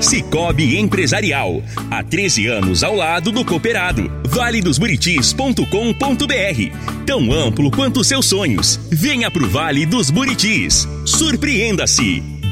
Cicobi Empresarial. Há 13 anos ao lado do cooperado. valedosburitis.com.br. Tão amplo quanto seus sonhos. Venha pro Vale dos Buritis. Surpreenda-se.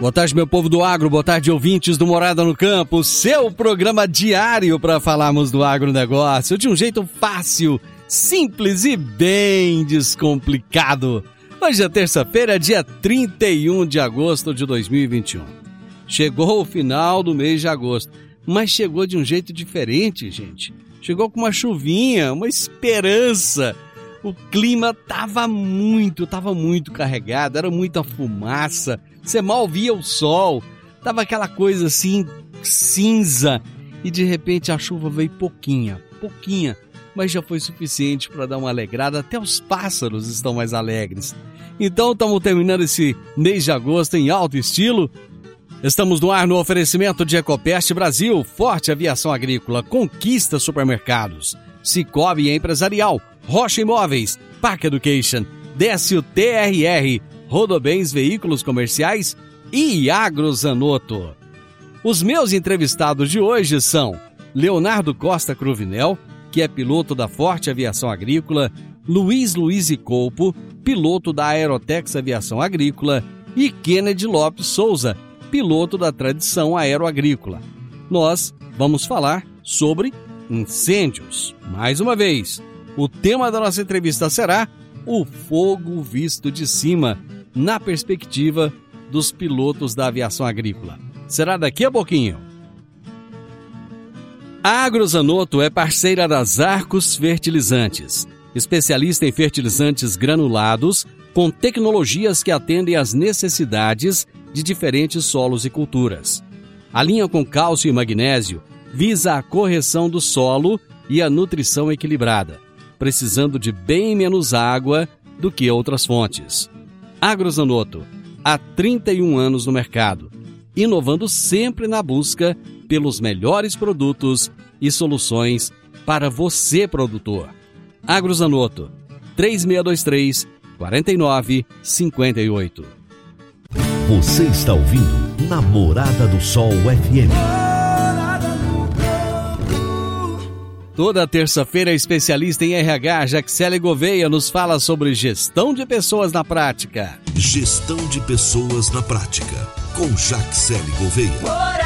Boa tarde, meu povo do agro, boa tarde, ouvintes do Morada no Campo, seu programa diário para falarmos do agronegócio de um jeito fácil, simples e bem descomplicado. Hoje é terça-feira, dia 31 de agosto de 2021. Chegou o final do mês de agosto, mas chegou de um jeito diferente, gente. Chegou com uma chuvinha, uma esperança. O clima tava muito, tava muito carregado, era muita fumaça você mal via o sol, tava aquela coisa assim cinza. E de repente a chuva veio pouquinha, pouquinha, mas já foi suficiente para dar uma alegrada, até os pássaros estão mais alegres. Então estamos terminando esse mês de agosto em alto estilo. Estamos no ar no oferecimento de Ecopest Brasil, Forte Aviação Agrícola, Conquista Supermercados, Cicobi Empresarial, Rocha Imóveis, Park Education, Décio TRR, Rodobens Veículos Comerciais e Agrozanoto. Os meus entrevistados de hoje são Leonardo Costa Cruvinel, que é piloto da Forte Aviação Agrícola, Luiz Luiz Colpo, piloto da Aerotex Aviação Agrícola, e Kennedy Lopes Souza, piloto da Tradição Aeroagrícola. Nós vamos falar sobre incêndios. Mais uma vez, o tema da nossa entrevista será o fogo visto de cima na perspectiva dos pilotos da aviação agrícola. Será daqui a pouquinho. A Agrozanoto é parceira das Arcos Fertilizantes, especialista em fertilizantes granulados com tecnologias que atendem às necessidades de diferentes solos e culturas. A linha com cálcio e magnésio visa a correção do solo e a nutrição equilibrada, precisando de bem menos água do que outras fontes. Agrozanoto, há 31 anos no mercado, inovando sempre na busca pelos melhores produtos e soluções para você, produtor. Agrozanoto, 3623 4958. Você está ouvindo Namorada do Sol FM. Toda terça-feira, especialista em RH, Jaxele Gouveia, nos fala sobre gestão de pessoas na prática. Gestão de pessoas na prática, com Jaxele Gouveia.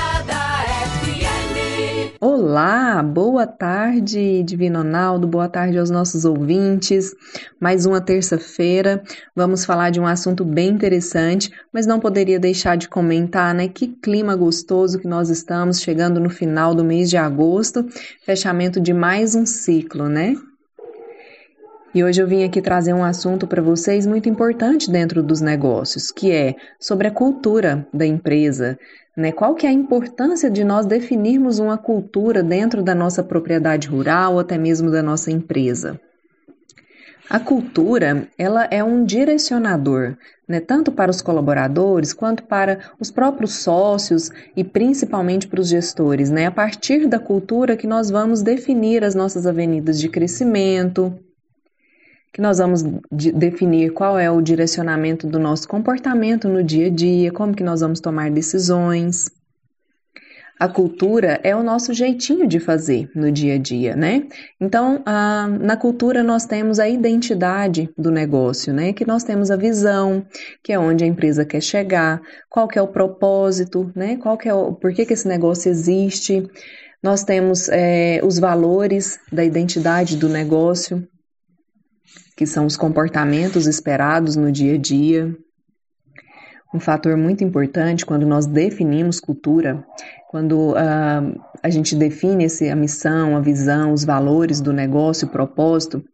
Olá, boa tarde, Divino Ronaldo, boa tarde aos nossos ouvintes. Mais uma terça-feira, vamos falar de um assunto bem interessante, mas não poderia deixar de comentar, né? Que clima gostoso que nós estamos chegando no final do mês de agosto, fechamento de mais um ciclo, né? E hoje eu vim aqui trazer um assunto para vocês muito importante dentro dos negócios, que é sobre a cultura da empresa, né? Qual que é a importância de nós definirmos uma cultura dentro da nossa propriedade rural até mesmo da nossa empresa? A cultura, ela é um direcionador, né, tanto para os colaboradores quanto para os próprios sócios e principalmente para os gestores, né? A partir da cultura que nós vamos definir as nossas avenidas de crescimento, que nós vamos definir qual é o direcionamento do nosso comportamento no dia a dia, como que nós vamos tomar decisões. A cultura é o nosso jeitinho de fazer no dia a dia, né? Então, a, na cultura nós temos a identidade do negócio, né? Que nós temos a visão, que é onde a empresa quer chegar, qual que é o propósito, né? Qual que é o, por que, que esse negócio existe. Nós temos é, os valores da identidade do negócio, que são os comportamentos esperados no dia a dia. um fator muito importante quando nós definimos cultura, quando uh, a gente define esse, a missão, a visão, os valores do negócio, o propósito,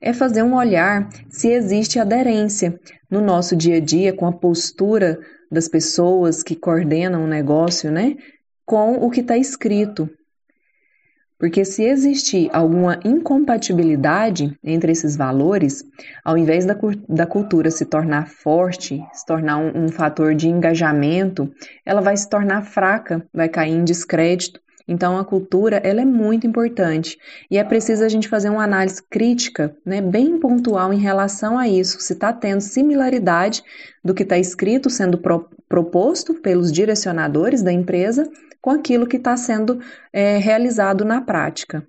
é fazer um olhar se existe aderência no nosso dia a dia com a postura das pessoas que coordenam o negócio, né? Com o que está escrito, porque se existir alguma incompatibilidade entre esses valores, ao invés da, da cultura se tornar forte, se tornar um, um fator de engajamento, ela vai se tornar fraca, vai cair em descrédito. Então, a cultura ela é muito importante e é preciso a gente fazer uma análise crítica, né, bem pontual em relação a isso, se está tendo similaridade do que está escrito sendo pro, proposto pelos direcionadores da empresa com aquilo que está sendo é, realizado na prática.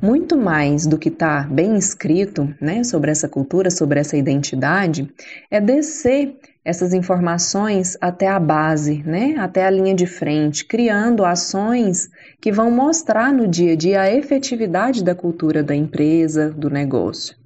Muito mais do que está bem escrito né, sobre essa cultura, sobre essa identidade, é descer essas informações até a base, né, até a linha de frente, criando ações que vão mostrar no dia a dia a efetividade da cultura da empresa, do negócio.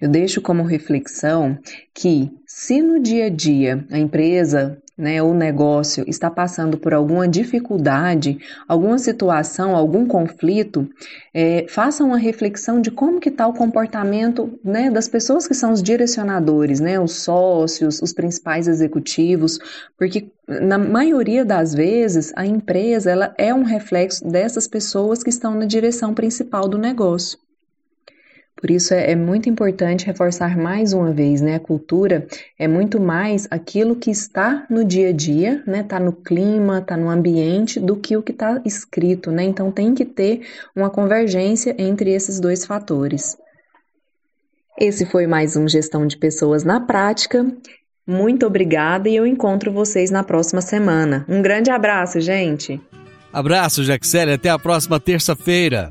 Eu deixo como reflexão que, se no dia a dia a empresa né, o negócio está passando por alguma dificuldade, alguma situação, algum conflito, é, faça uma reflexão de como que está o comportamento né, das pessoas que são os direcionadores, né, os sócios, os principais executivos, porque na maioria das vezes a empresa ela é um reflexo dessas pessoas que estão na direção principal do negócio. Por isso é, é, muito importante reforçar mais uma vez, né? A cultura é muito mais aquilo que está no dia a dia, né? Tá no clima, tá no ambiente, do que o que está escrito, né? Então tem que ter uma convergência entre esses dois fatores. Esse foi mais um Gestão de Pessoas na Prática. Muito obrigada e eu encontro vocês na próxima semana. Um grande abraço, gente! Abraço, Jaxele. Até a próxima terça-feira.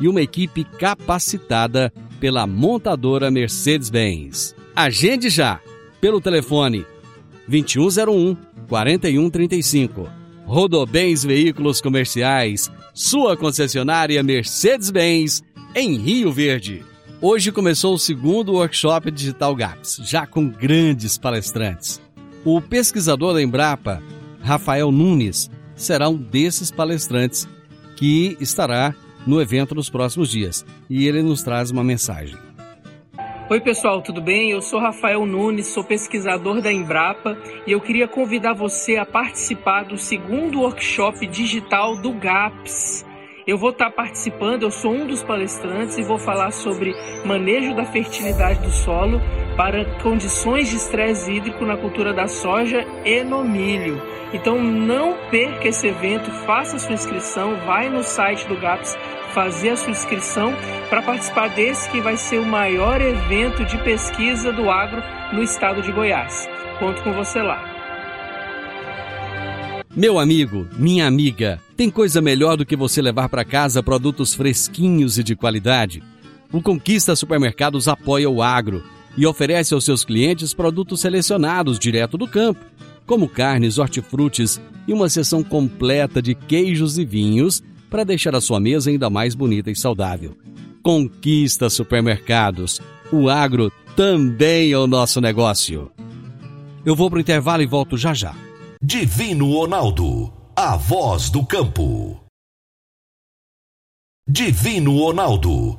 e uma equipe capacitada pela montadora Mercedes-Benz. Agende já pelo telefone 2101 4135. Rodobens Veículos Comerciais, sua concessionária Mercedes-Benz em Rio Verde. Hoje começou o segundo workshop Digital Gaps, já com grandes palestrantes. O pesquisador da Embrapa, Rafael Nunes, será um desses palestrantes que estará no evento nos próximos dias. E ele nos traz uma mensagem. Oi pessoal, tudo bem? Eu sou Rafael Nunes, sou pesquisador da Embrapa e eu queria convidar você a participar do segundo workshop digital do GAPS. Eu vou estar participando, eu sou um dos palestrantes e vou falar sobre manejo da fertilidade do solo para condições de estresse hídrico na cultura da soja e no milho. Então não perca esse evento, faça sua inscrição, vai no site do GAPS fazer a sua inscrição para participar desse que vai ser o maior evento de pesquisa do agro no estado de Goiás. Conto com você lá. Meu amigo, minha amiga, tem coisa melhor do que você levar para casa produtos fresquinhos e de qualidade? O Conquista Supermercados apoia o agro e oferece aos seus clientes produtos selecionados direto do campo, como carnes, hortifrutis e uma seção completa de queijos e vinhos para deixar a sua mesa ainda mais bonita e saudável. Conquista Supermercados. O agro também é o nosso negócio. Eu vou para o intervalo e volto já já. Divino Ronaldo, a voz do campo. Divino Ronaldo,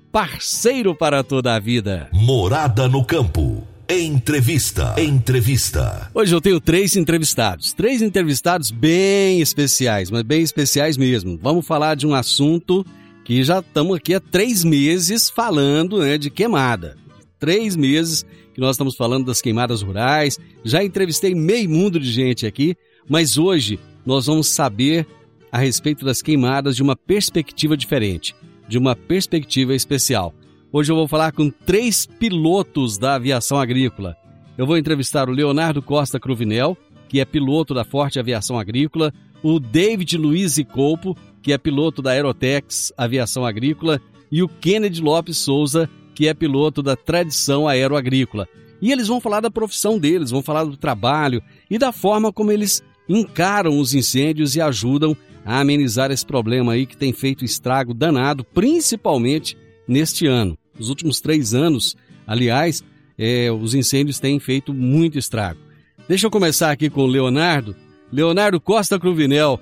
parceiro para toda a vida. Morada no campo. Entrevista. Entrevista. Hoje eu tenho três entrevistados. Três entrevistados bem especiais, mas bem especiais mesmo. Vamos falar de um assunto que já estamos aqui há três meses falando né, de queimada. Três meses que nós estamos falando das queimadas rurais. Já entrevistei meio mundo de gente aqui, mas hoje nós vamos saber a respeito das queimadas de uma perspectiva diferente, de uma perspectiva especial. Hoje eu vou falar com três pilotos da aviação agrícola. Eu vou entrevistar o Leonardo Costa Cruvinel, que é piloto da Forte Aviação Agrícola, o David Luiz Colpo, que é piloto da Aerotex Aviação Agrícola, e o Kennedy Lopes Souza, que é piloto da Tradição Aeroagrícola. E eles vão falar da profissão deles, vão falar do trabalho e da forma como eles encaram os incêndios e ajudam a amenizar esse problema aí que tem feito estrago danado, principalmente neste ano. Nos últimos três anos, aliás, é, os incêndios têm feito muito estrago. Deixa eu começar aqui com o Leonardo. Leonardo Costa Cruvinel.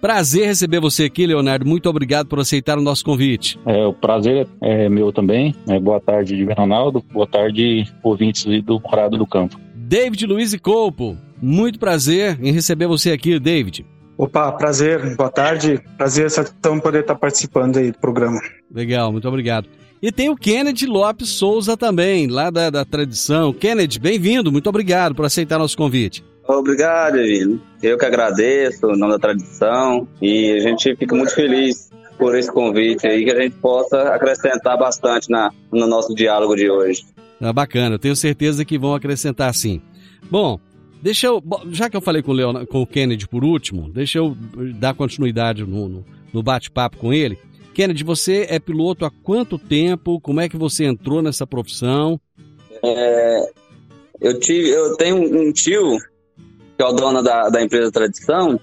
Prazer receber você aqui, Leonardo. Muito obrigado por aceitar o nosso convite. É, o prazer é meu também. É, boa tarde, Ronaldo. Boa tarde, ouvintes do Morado do Campo. David Luiz e Colpo. Muito prazer em receber você aqui, David. Opa, prazer. Boa tarde. Prazer então poder estar participando aí do programa. Legal, muito obrigado. E tem o Kennedy Lopes Souza também, lá da, da Tradição. Kennedy, bem-vindo, muito obrigado por aceitar nosso convite. Obrigado, Evino. Eu que agradeço, o nome da Tradição, e a gente fica muito feliz por esse convite aí, que a gente possa acrescentar bastante na, no nosso diálogo de hoje. Ah, bacana, eu tenho certeza que vão acrescentar sim. Bom, deixa eu, já que eu falei com o, Leon, com o Kennedy por último, deixa eu dar continuidade no, no, no bate-papo com ele. Kennedy, você é piloto há quanto tempo? Como é que você entrou nessa profissão? É, eu, tive, eu tenho um tio que é o dono da, da empresa Tradição,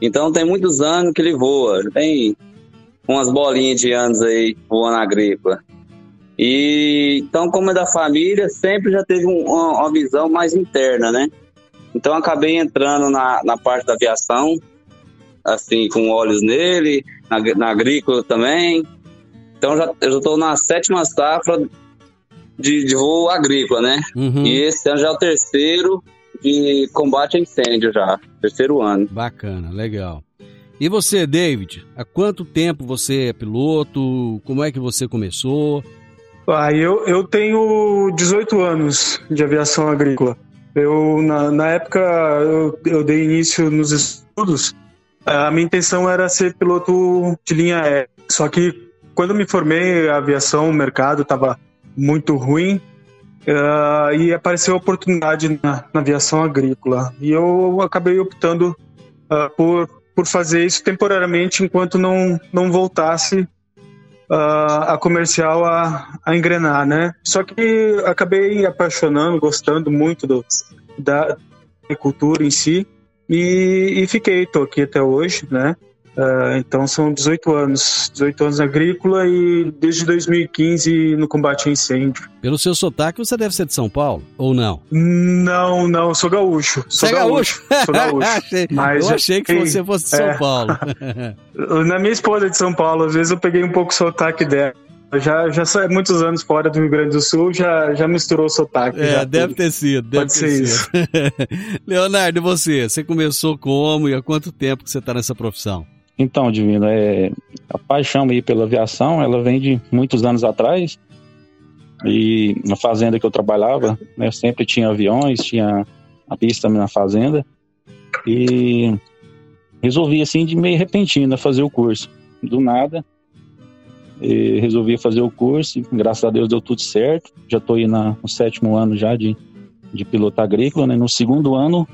então tem muitos anos que ele voa. Tem umas bolinhas de anos aí voando agrícola. E então, como é da família, sempre já teve um, uma, uma, visão mais interna, né? Então acabei entrando na, na parte da aviação, assim, com olhos nele, na, na agrícola também. Então já, eu já estou na sétima safra de, de voo agrícola, né? Uhum. E esse ano já é o terceiro de combate a incêndio já, terceiro ano. Bacana, legal. E você, David, há quanto tempo você é piloto? Como é que você começou? Ah, eu, eu tenho 18 anos de aviação agrícola. Eu, na, na época, eu, eu dei início nos estudos a minha intenção era ser piloto de linha aérea. Só que quando me formei, a aviação, o mercado estava muito ruim uh, e apareceu a oportunidade na, na, aviação agrícola. E eu acabei optando uh, por, por fazer isso temporariamente enquanto não, não voltasse uh, a comercial a, a engrenar, né? Só que acabei apaixonando, gostando muito do, da agricultura em si e, e fiquei, tô aqui até hoje, né? Uh, então são 18 anos, 18 anos agrícola e desde 2015 no combate a incêndio. Pelo seu sotaque, você deve ser de São Paulo, ou não? Não, não, sou gaúcho. Sou é gaúcho? Sou gaúcho. mas eu achei que você fosse de São é. Paulo. Na minha esposa é de São Paulo, às vezes eu peguei um pouco o sotaque dela. Já, já sou muitos anos fora do Rio Grande do Sul, já, já misturou o sotaque. É, deve ter sido. Deve Pode ser isso. Leonardo, e você? Você começou como e há quanto tempo que você está nessa profissão? Então, Divino, é, a paixão aí pela aviação, ela vem de muitos anos atrás. E na fazenda que eu trabalhava, né, sempre tinha aviões, tinha a pista na fazenda. E resolvi, assim, de meio repentina fazer o curso. Do nada, resolvi fazer o curso, graças a Deus deu tudo certo. Já estou aí na, no sétimo ano já de, de piloto agrícola, né? no segundo ano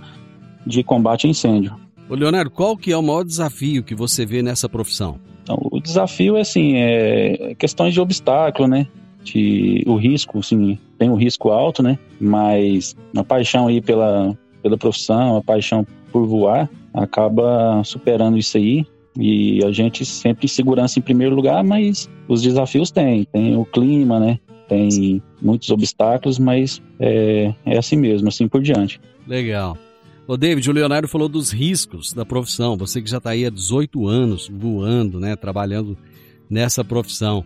de combate a incêndio. Ô Leonardo, qual que é o maior desafio que você vê nessa profissão? Então, o desafio é assim, é questões de obstáculo, né? De, o risco, assim, tem um risco alto, né? Mas a paixão aí pela, pela profissão, a paixão por voar, acaba superando isso aí e a gente sempre segurança em primeiro lugar, mas os desafios tem. Tem o clima, né? Tem muitos obstáculos, mas é, é assim mesmo, assim por diante. Legal. Ô David, o Leonardo falou dos riscos da profissão. Você que já está aí há 18 anos voando, né? Trabalhando nessa profissão.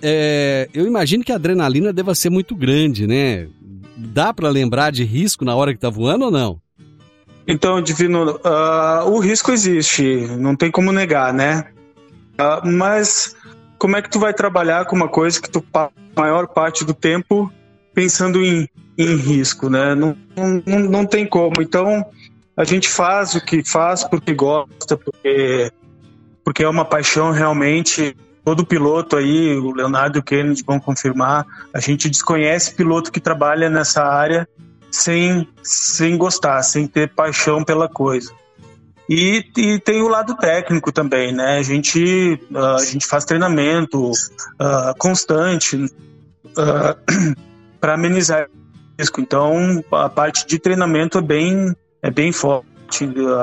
É, eu imagino que a adrenalina deva ser muito grande, né? dá para lembrar de risco na hora que tá voando ou não? Então, Divino, uh, o risco existe, não tem como negar, né? Uh, mas como é que tu vai trabalhar com uma coisa que tu passa a maior parte do tempo pensando em, em risco, né? Não, não, não tem como. Então, a gente faz o que faz porque gosta, porque, porque é uma paixão realmente. Todo piloto aí, o Leonardo e o Kennedy vão confirmar, a gente desconhece piloto que trabalha nessa área sem, sem gostar, sem ter paixão pela coisa. E, e, tem o lado técnico também, né? A gente, uh, a gente faz treinamento uh, constante uh, para amenizar risco. Então, a parte de treinamento é bem, é bem forte.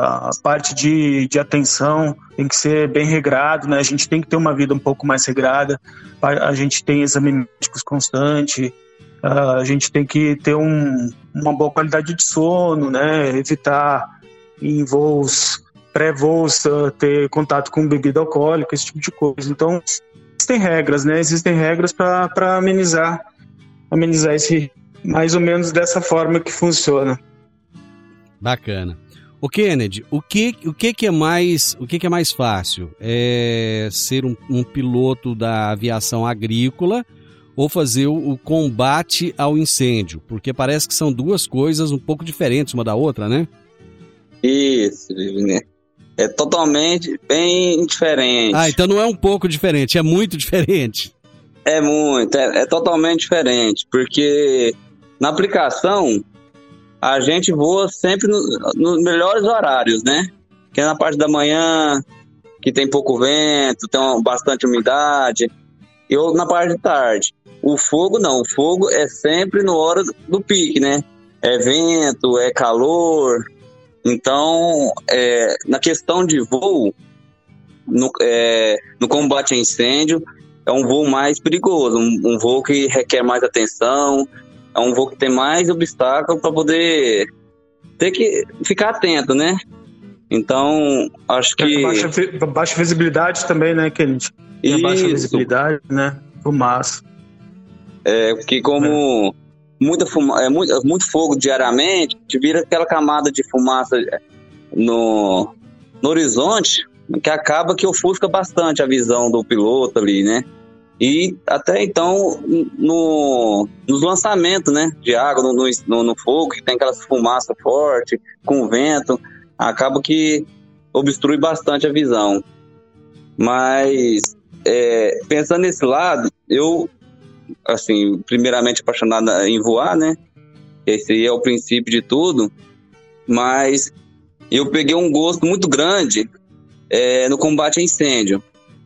A parte de, de atenção tem que ser bem regrado, né? A gente tem que ter uma vida um pouco mais regrada. A gente tem exame médicos constante, a gente tem que ter um, uma boa qualidade de sono, né? Evitar em voos, pré-voos, uh, ter contato com bebida alcoólica, esse tipo de coisa. Então, existem regras, né? Existem regras para amenizar, amenizar esse, mais ou menos dessa forma que funciona. Bacana. O Kennedy, o que, o que, que é mais o que, que é mais fácil? É ser um, um piloto da aviação agrícola ou fazer o, o, combate ao incêndio? Porque parece que são duas coisas um pouco diferentes uma da outra, né? Isso, né? É totalmente bem diferente. Ah, então não é um pouco diferente, é muito diferente. É muito, é, é totalmente diferente, porque na aplicação a gente voa sempre nos no melhores horários, né? Que é na parte da manhã, que tem pouco vento, tem bastante umidade, e ou na parte de tarde. O fogo não, o fogo é sempre no hora do pique, né? É vento, é calor, então, é, na questão de voo, no, é, no, combate a incêndio, é um voo mais perigoso, um, um, voo que requer mais atenção, é um voo que tem mais obstáculo para poder ter que ficar atento, né? Então, acho que. Baixa, baixa visibilidade também, né, Kennedy? Tem baixa visibilidade, né? Fumaça. É, que como muita fuma, é, muito, muito fogo diariamente, vira aquela camada de fumaça no, no horizonte que acaba que ofusca bastante a visão do piloto ali, né? E até então, no, nos lançamentos né, de água no, no, no fogo, que tem aquelas fumaça forte, com vento, acaba que obstrui bastante a visão. Mas, é, pensando nesse lado, eu assim, primeiramente apaixonada em voar, né? Esse é o princípio de tudo. Mas eu peguei um gosto muito grande é, no combate a incêndio.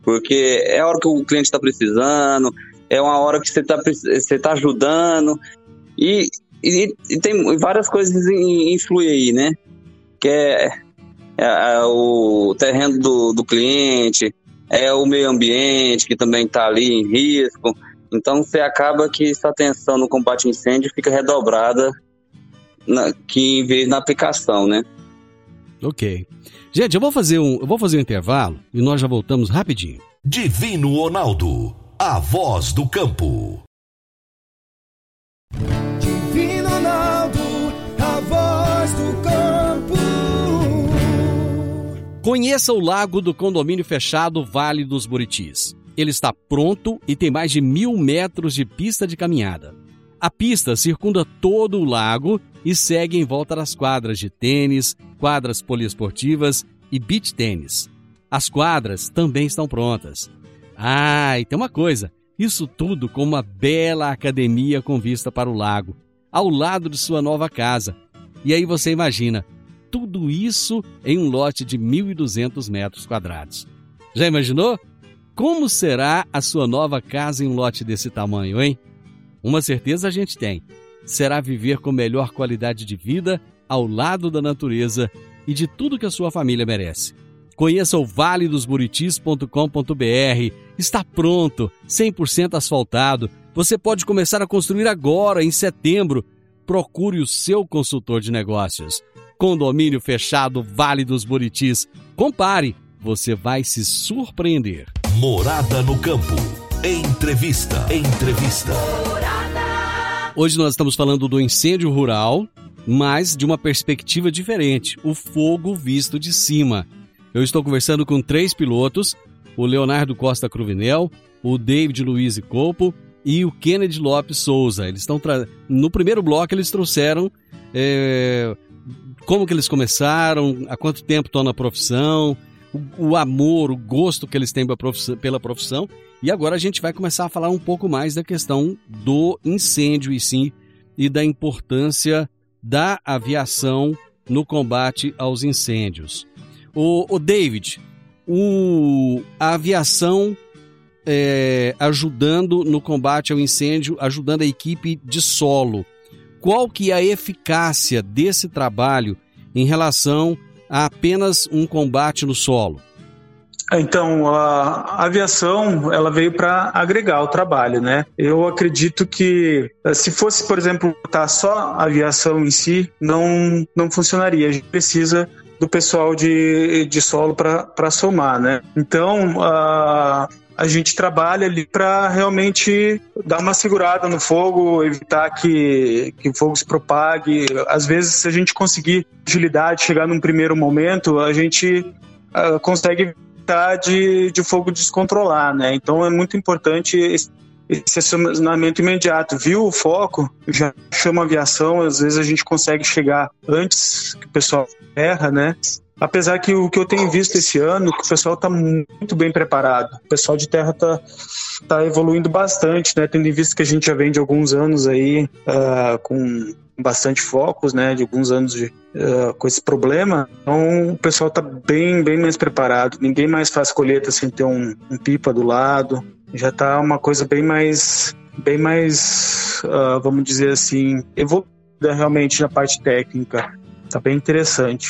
Porque é a hora que o cliente está precisando, é uma hora que você está você tá ajudando. E, e, e, tem várias coisas influem aí, né? Que é, é, é o terreno do, do cliente, é o meio ambiente que também está ali em risco. Então você acaba que sua atenção no combate a incêndio fica redobrada na, que em vez na aplicação, né? Ok. Gente, eu vou fazer um, eu vou fazer um intervalo e nós já voltamos rapidinho. Divino Ronaldo, a voz do campo. Divino Ronaldo, a voz do campo. Conheça o lago do condomínio fechado Vale dos Buritis. Ele está pronto e tem mais de mil metros de pista de caminhada. A pista circunda todo o lago e segue em volta das quadras de tênis, quadras poliesportivas e beach tênis. As quadras também estão prontas. Ah, e tem uma coisa: isso tudo com uma bela academia com vista para o lago, ao lado de sua nova casa. E aí você imagina, tudo isso em um lote de 1.200 metros quadrados. Já imaginou? Como será a sua nova casa em um lote desse tamanho, hein? Uma certeza a gente tem: será viver com melhor qualidade de vida ao lado da natureza e de tudo que a sua família merece. Conheça o valedosburitis.com.br. Está pronto, 100% asfaltado. Você pode começar a construir agora, em setembro. Procure o seu consultor de negócios. Condomínio fechado Vale dos Buritis. Compare, você vai se surpreender. Morada no campo. Entrevista. Entrevista. Hoje nós estamos falando do incêndio rural, mas de uma perspectiva diferente, o fogo visto de cima. Eu estou conversando com três pilotos, o Leonardo Costa Cruvinel, o David Luiz Copo e o Kennedy Lopes Souza. Eles estão tra... no primeiro bloco eles trouxeram é... como que eles começaram, há quanto tempo estão na profissão, o amor, o gosto que eles têm pela profissão e agora a gente vai começar a falar um pouco mais da questão do incêndio e sim e da importância da aviação no combate aos incêndios. O, o David, o, a aviação é, ajudando no combate ao incêndio, ajudando a equipe de solo. Qual que é a eficácia desse trabalho em relação a apenas um combate no solo? Então, a aviação, ela veio para agregar o trabalho, né? Eu acredito que eh, se fosse, por exemplo, botar só a aviação em si, não, não funcionaria. A gente precisa do pessoal de, de solo para somar, né? Então, a, a gente trabalha ali para realmente dar uma segurada no fogo, evitar que, que o fogo se propague. Às vezes, se a gente conseguir agilidade, chegar num primeiro momento, a gente uh, consegue de, de fogo descontrolar, né? Então é muito importante esse, esse acionamento imediato. Viu o foco, já chama a aviação, às vezes a gente consegue chegar antes que o pessoal erra, né? Apesar que o que eu tenho visto esse ano, que o pessoal está muito bem preparado. O pessoal de terra está tá evoluindo bastante, né? Tendo em vista que a gente já vem de alguns anos aí uh, com bastante focos, né, de alguns anos de, uh, com esse problema. Então o pessoal está bem, bem mais preparado. Ninguém mais faz colheita sem ter um, um pipa do lado. Já está uma coisa bem mais, bem mais, uh, vamos dizer assim, evoluída realmente na parte técnica. Está bem interessante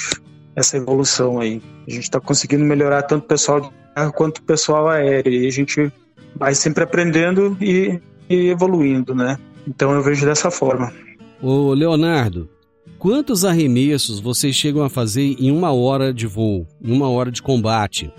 essa evolução aí. A gente está conseguindo melhorar tanto o pessoal de terra quanto o pessoal aéreo. E a gente vai sempre aprendendo e, e evoluindo, né? Então eu vejo dessa forma. Ô Leonardo, quantos arremessos vocês chegam a fazer em uma hora de voo, em uma hora de combate?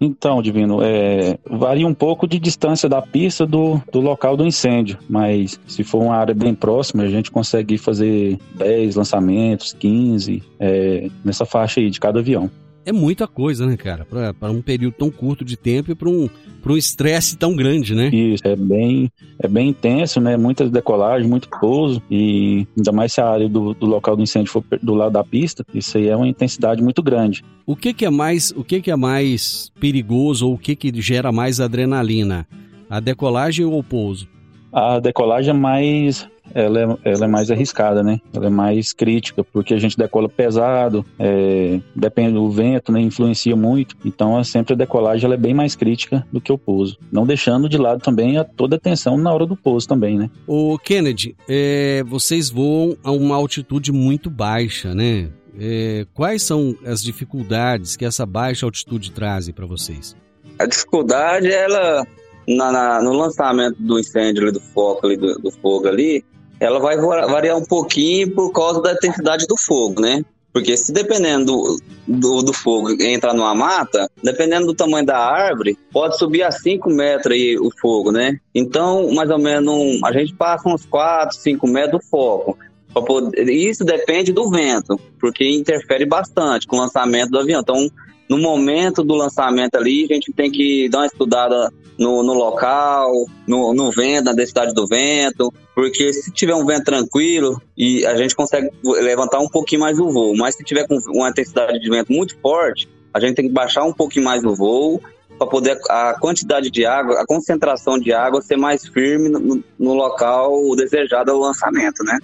Então, Divino, é, varia um pouco de distância da pista do, do local do incêndio, mas se for uma área bem próxima, a gente consegue fazer 10 lançamentos, 15, é, nessa faixa aí de cada avião é muita coisa, né, cara? Para um período tão curto de tempo e para um um estresse tão grande, né? Isso, é bem, é bem intenso, né? Muitas decolagens, muito pouso e ainda mais se a área do, do local do incêndio for do lado da pista, isso aí é uma intensidade muito grande. O que, que é mais, o que, que é mais perigoso ou o que, que gera mais adrenalina? A decolagem ou o pouso? A decolagem é mais ela é, ela é mais arriscada, né? Ela é mais crítica, porque a gente decola pesado, é, depende do vento, né? Influencia muito. Então, é sempre a decolagem ela é bem mais crítica do que o pouso. Não deixando de lado também a toda a atenção na hora do pouso também, né? O Kennedy, é, vocês voam a uma altitude muito baixa, né? É, quais são as dificuldades que essa baixa altitude traz para vocês? A dificuldade, ela na, na, no lançamento do incêndio ali, do foco ali, do, do, fogo ali, ela vai variar um pouquinho por causa da intensidade do fogo, né? Porque se dependendo do, do, do, fogo entrar numa mata, dependendo do tamanho da árvore, pode subir a 5 metros aí o fogo, né? Então, mais ou menos, a gente passa uns 4, 5 metros do foco. Poder, isso depende do vento, porque interfere bastante com o lançamento do avião. Então, no momento do lançamento ali, a gente tem que dar uma estudada no, no local, no, no vento, na densidade do vento, porque se tiver um vento tranquilo e a gente consegue levantar um pouquinho mais o voo, mas se tiver com uma intensidade de vento muito forte, a gente tem que baixar um pouquinho mais o voo para poder a quantidade de água, a concentração de água ser mais firme no, no local desejado ao lançamento, né?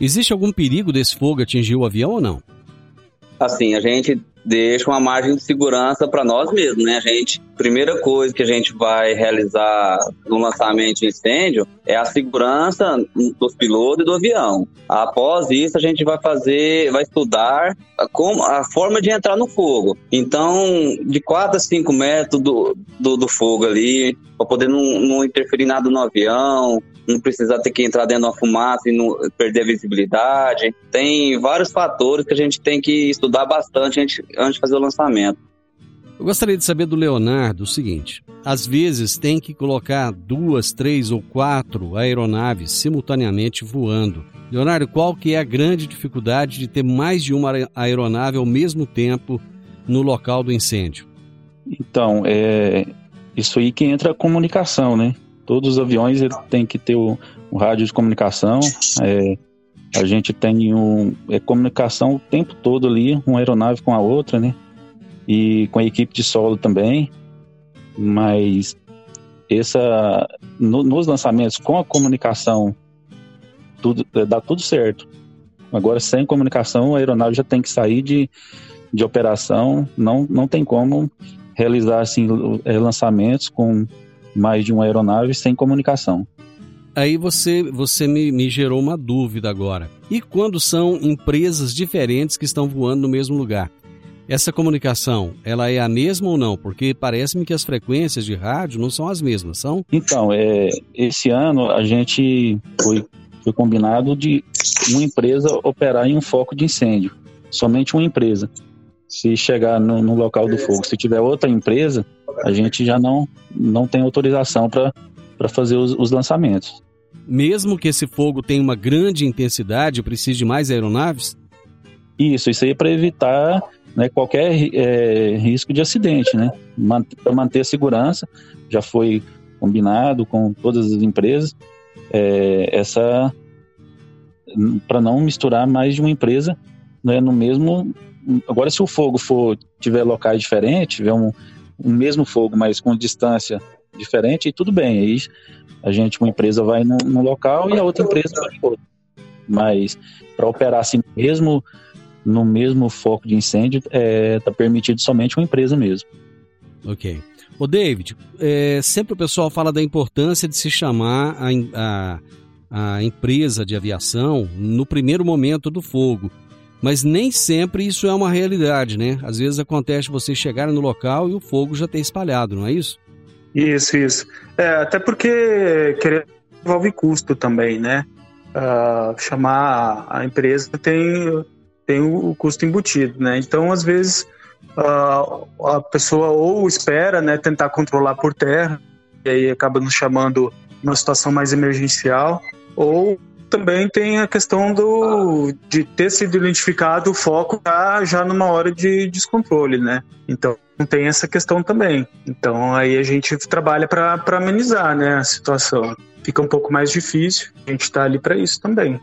Existe algum perigo desse fogo atingir o avião ou não? Assim, a gente deixa uma margem de segurança para nós mesmos, né? A gente, primeira coisa que a gente vai realizar no lançamento de incêndio é a segurança dos pilotos e do avião. Após isso, a gente vai fazer, vai estudar a, como, a forma de entrar no fogo. Então, de 4 a 5 metros do, do, do fogo ali, para poder não, não interferir nada no avião, não precisar ter que entrar dentro da fumaça e não perder a visibilidade. Tem vários fatores que a gente tem que estudar bastante antes, antes de fazer o lançamento. Eu gostaria de saber do Leonardo o seguinte: às vezes tem que colocar duas, três ou quatro aeronaves simultaneamente voando. Leonardo, qual que é a grande dificuldade de ter mais de uma aeronave ao mesmo tempo no local do incêndio? Então, é isso aí que entra a comunicação, né? Todos os aviões têm que ter o rádio de comunicação. É, a gente tem um, é, comunicação o tempo todo ali, uma aeronave com a outra, né? E com a equipe de solo também. Mas essa, no, nos lançamentos com a comunicação tudo, é, dá tudo certo. Agora, sem comunicação, a aeronave já tem que sair de, de operação, não, não tem como realizar assim, é, lançamentos com mais de uma aeronave sem comunicação. Aí você, você me, me gerou uma dúvida agora. E quando são empresas diferentes que estão voando no mesmo lugar? Essa comunicação, ela é a mesma ou não? Porque parece-me que as frequências de rádio não são as mesmas, são? Então, é, esse ano a gente foi foi combinado de uma empresa operar em um foco de incêndio, somente uma empresa. Se chegar no, no local do fogo, se tiver outra empresa, a gente já não, não tem autorização para fazer os, os lançamentos. Mesmo que esse fogo tenha uma grande intensidade precise de mais aeronaves? Isso, isso aí é para evitar né, qualquer é, risco de acidente, né? Para manter a segurança, já foi combinado com todas as empresas é, essa para não misturar mais de uma empresa né, no mesmo. Agora, se o fogo for tiver locais diferentes, tiver um, um mesmo fogo, mas com distância diferente, aí tudo bem. Aí a gente, uma empresa vai no local e a outra empresa vai em outro. Mas para operar assim mesmo no mesmo foco de incêndio, está é, tá permitido somente uma empresa mesmo. Ok. Ô David, é, sempre o pessoal fala da importância de se chamar a, a, a empresa de aviação no primeiro momento do fogo. Mas nem sempre isso é uma realidade, né? Às vezes acontece você chegar no local e o fogo já ter espalhado, não é isso? Isso, isso. É, até porque querer envolve custo também, né? Uh, chamar a empresa tem, tem o custo embutido, né? Então, às vezes, uh, a pessoa ou espera, né, tentar controlar por terra, e aí acaba nos chamando uma situação mais emergencial, ou também tem a questão do, de ter sido identificado o foco já, já numa hora de descontrole, né? Então tem essa questão também. Então aí a gente trabalha para amenizar né, a situação. Fica um pouco mais difícil, a gente está ali para isso também.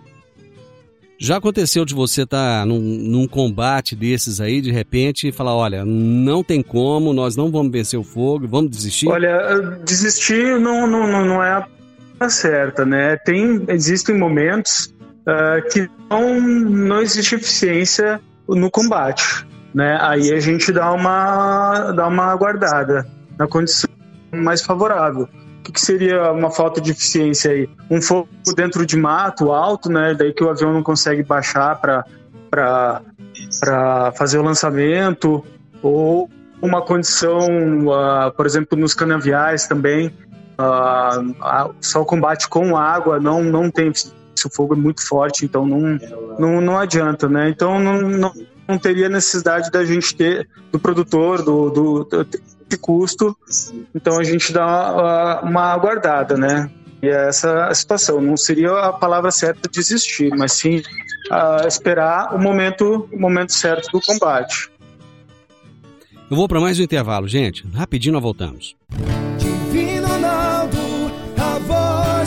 Já aconteceu de você estar tá num, num, combate desses aí, de repente, e falar: olha, não tem como, nós não vamos vencer o fogo, vamos desistir? Olha, desistir não, não, não é a certa, né? Tem, existem momentos uh, que não, não existe eficiência no combate, né? Aí a gente dá uma, dá uma guardada na condição mais favorável que, que seria uma falta de eficiência aí? Um fogo dentro de mato alto, né? Daí que o avião não consegue baixar para fazer o lançamento, ou uma condição, uh, por exemplo, nos canaviais também, uh, só o combate com água não, não tem se o fogo é muito forte, então não, não, não adianta, né? Então não, não, não teria necessidade da gente ter, do produtor, do, do, do de custo, então a gente dá uma aguardada, né? E é essa a situação. Não seria a palavra certa desistir, mas sim uh, esperar o momento, o momento certo do combate. Eu vou para mais um intervalo, gente. Rapidinho nós voltamos.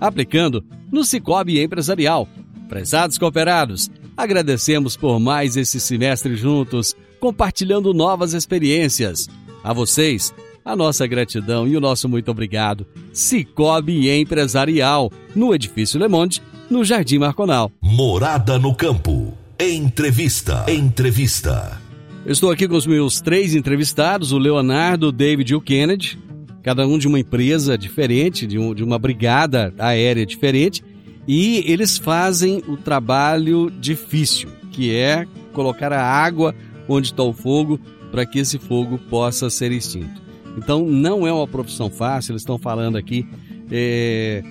aplicando no Cicobi Empresarial. Prezados cooperados, agradecemos por mais esse semestre juntos, compartilhando novas experiências. A vocês, a nossa gratidão e o nosso muito obrigado. Cicobi Empresarial, no Edifício Le Monde, no Jardim Marconal. Morada no Campo. Entrevista. Entrevista. Eu estou aqui com os meus três entrevistados, o Leonardo, o David e o Kennedy, cada um de uma empresa diferente, de, um, de uma brigada aérea diferente, e eles fazem o trabalho difícil, que é colocar a água onde está o fogo para que esse fogo possa ser extinto. Então não é uma profissão fácil, eles estão falando aqui é,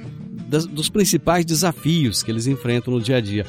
das, dos principais desafios que eles enfrentam no dia a dia.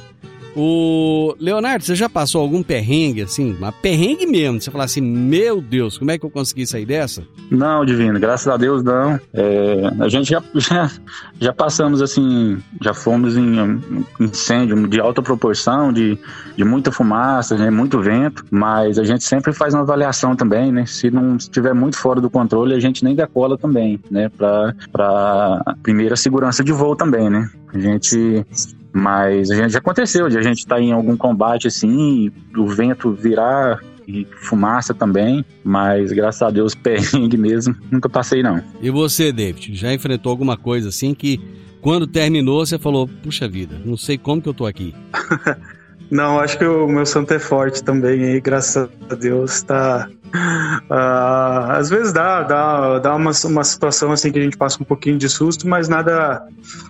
O Leonardo, você já passou algum perrengue, assim, uma perrengue mesmo? Você falar assim, meu Deus, como é que eu consegui sair dessa? Não, Divino, graças a Deus não. É, a gente já, já, já passamos assim, já fomos em incêndio de alta proporção, de, de muita fumaça, né, muito vento, mas a gente sempre faz uma avaliação também, né? Se não estiver muito fora do controle, a gente nem decola também, né? Para primeira segurança de voo também, né? A gente mas a gente já aconteceu de a gente estar tá em algum combate assim, o vento virar e fumaça também, mas graças a Deus perrengue mesmo, nunca passei não. E você, David, já enfrentou alguma coisa assim que quando terminou você falou, puxa vida, não sei como que eu tô aqui? não, acho que o meu santo é forte também aí, graças a Deus, tá... Uh, às vezes dá, dá, dá uma, uma situação assim que a gente passa um pouquinho de susto, mas nada,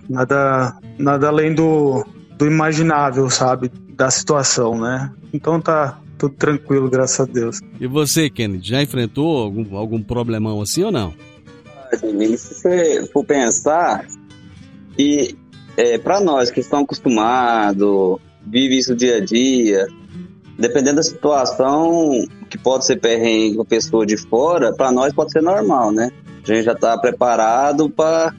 nada, nada além do, do imaginável, sabe? Da situação, né? Então tá, tudo tranquilo, graças a Deus. E você, Kennedy, já enfrentou algum, algum problemão assim ou não? Se você for pensar, e é, para nós que estamos acostumados, vive isso dia a dia, dependendo da situação, que pode ser perrengue com pessoa de fora, para nós pode ser normal, né? A gente já está preparado para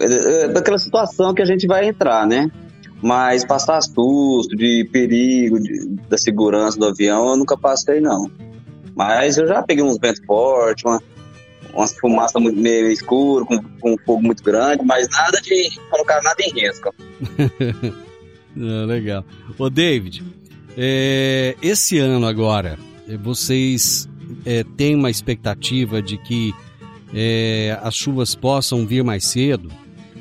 é, é, aquela situação que a gente vai entrar, né? Mas passar susto, de perigo, de, da segurança do avião, eu nunca passei, não. Mas eu já peguei uns ventos fortes, uma, umas fumaças meio escuro, com, com um fogo muito grande, mas nada de colocar nada em risco. ah, legal. Ô, David, é, esse ano agora, vocês é, têm uma expectativa de que é, as chuvas possam vir mais cedo,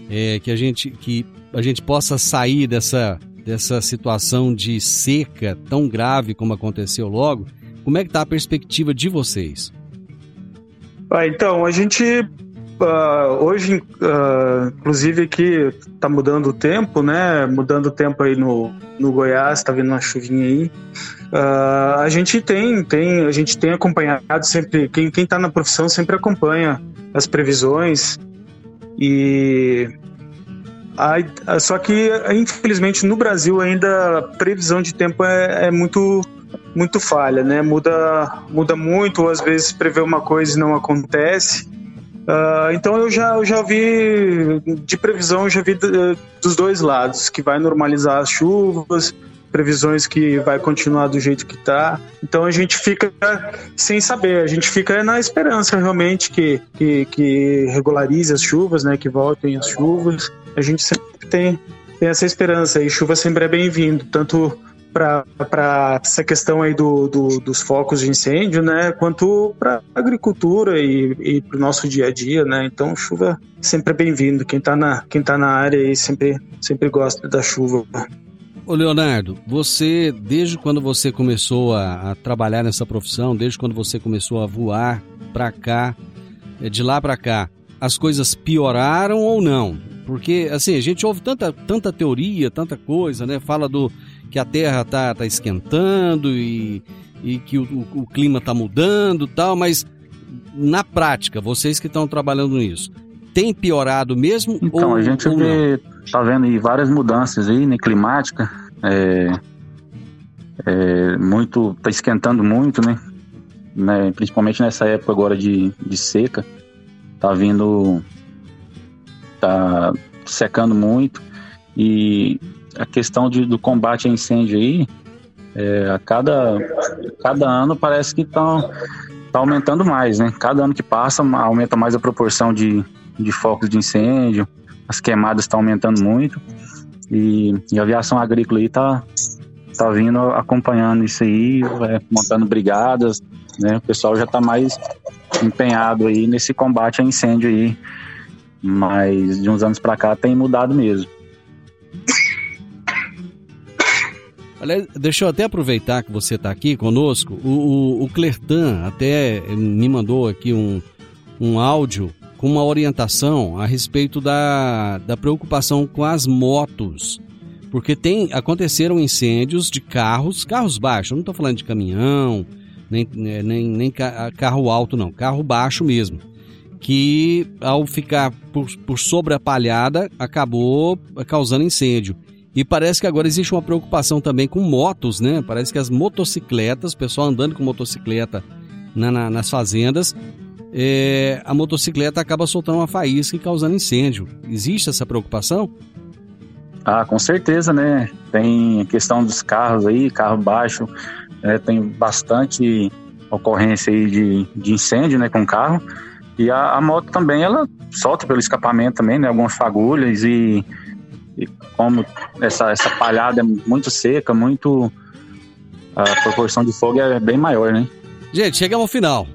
é, que a gente que a gente possa sair dessa, dessa situação de seca tão grave como aconteceu logo, como é que está a perspectiva de vocês? Ah, então, a gente uh, hoje, uh, inclusive que está mudando o tempo, né? Mudando o tempo aí no, no Goiás, está vindo uma chuvinha aí. Uh, a gente tem, tem, a gente tem acompanhado sempre, quem está na profissão sempre acompanha as previsões e a, só que, infelizmente, no Brasil ainda a previsão de tempo é, é, muito, muito falha, né? Muda, muda muito, ou às vezes prevê uma coisa e não acontece. Uh, então eu já, eu já vi, de previsão, eu já vi dos dois lados, que vai normalizar as chuvas, previsões que vai continuar do jeito que está. Então a gente fica sem saber, a gente fica na esperança realmente que, que, que regularize as chuvas, né, que voltem as chuvas. A gente sempre tem, tem essa esperança e chuva sempre é bem-vindo, tanto para essa questão aí do, do, dos focos de incêndio, né, quanto para agricultura e, e para o nosso dia a dia, né. Então chuva sempre é bem-vindo. Quem está na quem tá na área aí sempre sempre gosta da chuva. Ô Leonardo, você, desde quando você começou a, a trabalhar nessa profissão, desde quando você começou a voar para cá, é, de lá para cá, as coisas pioraram ou não? Porque, assim, a gente ouve tanta, tanta teoria, tanta coisa, né? Fala do que a Terra tá, tá esquentando e, e que o, o, o clima tá mudando tal, mas na prática, vocês que estão trabalhando nisso, tem piorado mesmo? Então, ou, a gente vê, tá vendo aí várias mudanças aí, né, climática, é, é, muito, tá esquentando muito, né, né, principalmente nessa época agora de, de seca, tá vindo, tá secando muito, e a questão de, do combate a incêndio aí, é, a cada, cada ano parece que está tá aumentando mais, né? Cada ano que passa aumenta mais a proporção de, de focos de incêndio, as queimadas estão aumentando muito e, e, a aviação agrícola aí tá, tá vindo acompanhando isso aí, é, montando brigadas, né? O pessoal já está mais empenhado aí nesse combate a incêndio aí, mas de uns anos para cá tem mudado mesmo. Aliás, deixa eu até aproveitar que você está aqui conosco. O, o, o Clertan até me mandou aqui um, um áudio com uma orientação a respeito da, da preocupação com as motos. Porque tem aconteceram incêndios de carros, carros baixos, não estou falando de caminhão, nem, nem, nem carro alto, não, carro baixo mesmo. Que ao ficar por, por sobre a palhada acabou causando incêndio. E parece que agora existe uma preocupação também com motos, né? Parece que as motocicletas, pessoal andando com motocicleta na, na, nas fazendas, é, a motocicleta acaba soltando uma faísca e causando incêndio. Existe essa preocupação? Ah, com certeza, né? Tem a questão dos carros aí, carro baixo, é, tem bastante ocorrência aí de, de incêndio, né, com carro. E a, a, moto também, ela solta pelo escapamento também, né, algumas fagulhas e, e como essa, essa palhada é muito seca, muito... A proporção de fogo é bem maior, né? Gente, chegamos ao final.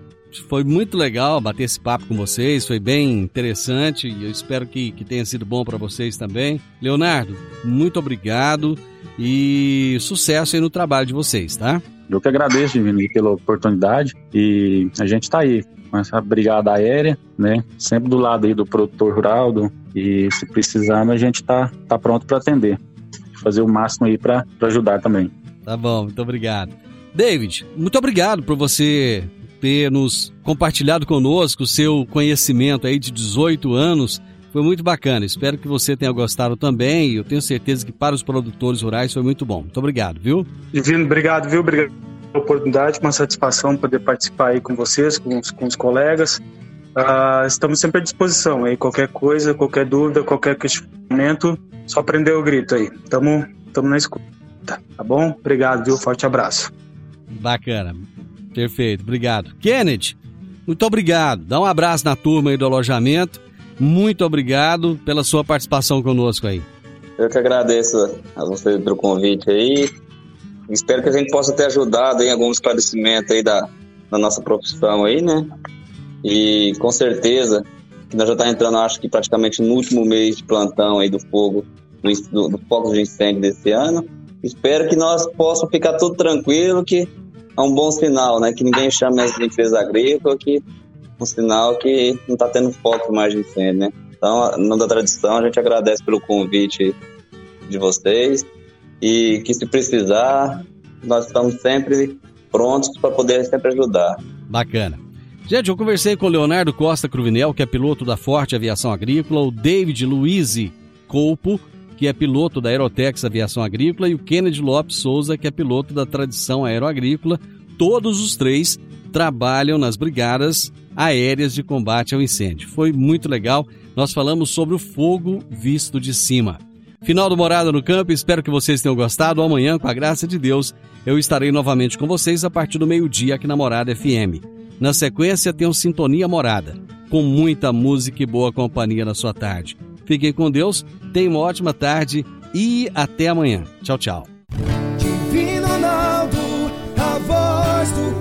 Foi muito legal bater esse papo com vocês, foi bem interessante e eu espero que, que tenha sido bom para vocês também. Leonardo, muito obrigado e sucesso aí no trabalho de vocês, tá? Eu que agradeço, Divino, pela oportunidade e a gente está aí com essa brigada aérea, né? Sempre do lado aí do produtor rural do, e se precisando a gente está tá pronto para atender, fazer o máximo aí para ajudar também. Tá bom, muito obrigado. David, muito obrigado por você ter nos compartilhado conosco o seu conhecimento aí de 18 anos. Foi muito bacana. Espero que você tenha gostado também. Eu tenho certeza que para os produtores rurais foi muito bom. Muito obrigado, viu? Divino, obrigado, viu? Obrigado pela oportunidade, uma satisfação poder participar aí com vocês, com os, com os colegas. Uh, estamos sempre à disposição aí. Qualquer coisa, qualquer dúvida, qualquer questionamento, só prender o grito aí. Tamo, tamo na escuta. Tá bom? Obrigado, viu? Forte abraço. Bacana. Perfeito, obrigado. Kennedy, muito obrigado. Dá um abraço na turma aí do alojamento. Muito obrigado pela sua participação conosco aí. Eu que agradeço a você pelo convite aí. Espero que a gente possa ter ajudado em algum esclarecimento aí da, da nossa profissão aí, né? E com certeza que nós já está entrando, acho que praticamente no último mês de plantão aí do fogo, do, do foco de incêndio desse ano. Espero que nós possamos ficar tudo tranquilo, que é um bom sinal, né? Que ninguém chame as empresas agrícolas, que um sinal que não está tendo foco mais de incêndio, né? Então, no da tradição, a gente agradece pelo convite de vocês e que se precisar, nós estamos sempre prontos para poder sempre ajudar. Bacana. Gente, eu conversei com o Leonardo Costa Cruvinel, que é piloto da Forte Aviação Agrícola, o David Luiz Colpo, que é piloto da Aerotex Aviação Agrícola, e o Kennedy Lopes Souza, que é piloto da Tradição Aeroagrícola. Todos os três trabalham nas brigadas aéreas de combate ao incêndio. Foi muito legal. Nós falamos sobre o fogo visto de cima. Final do Morada no Campo, espero que vocês tenham gostado. Amanhã, com a graça de Deus, eu estarei novamente com vocês a partir do meio-dia aqui na Morada FM. Na sequência, tem Sintonia Morada, com muita música e boa companhia na sua tarde. Fiquem com Deus, tenham uma ótima tarde e até amanhã. Tchau, tchau. Ronaldo, a voz do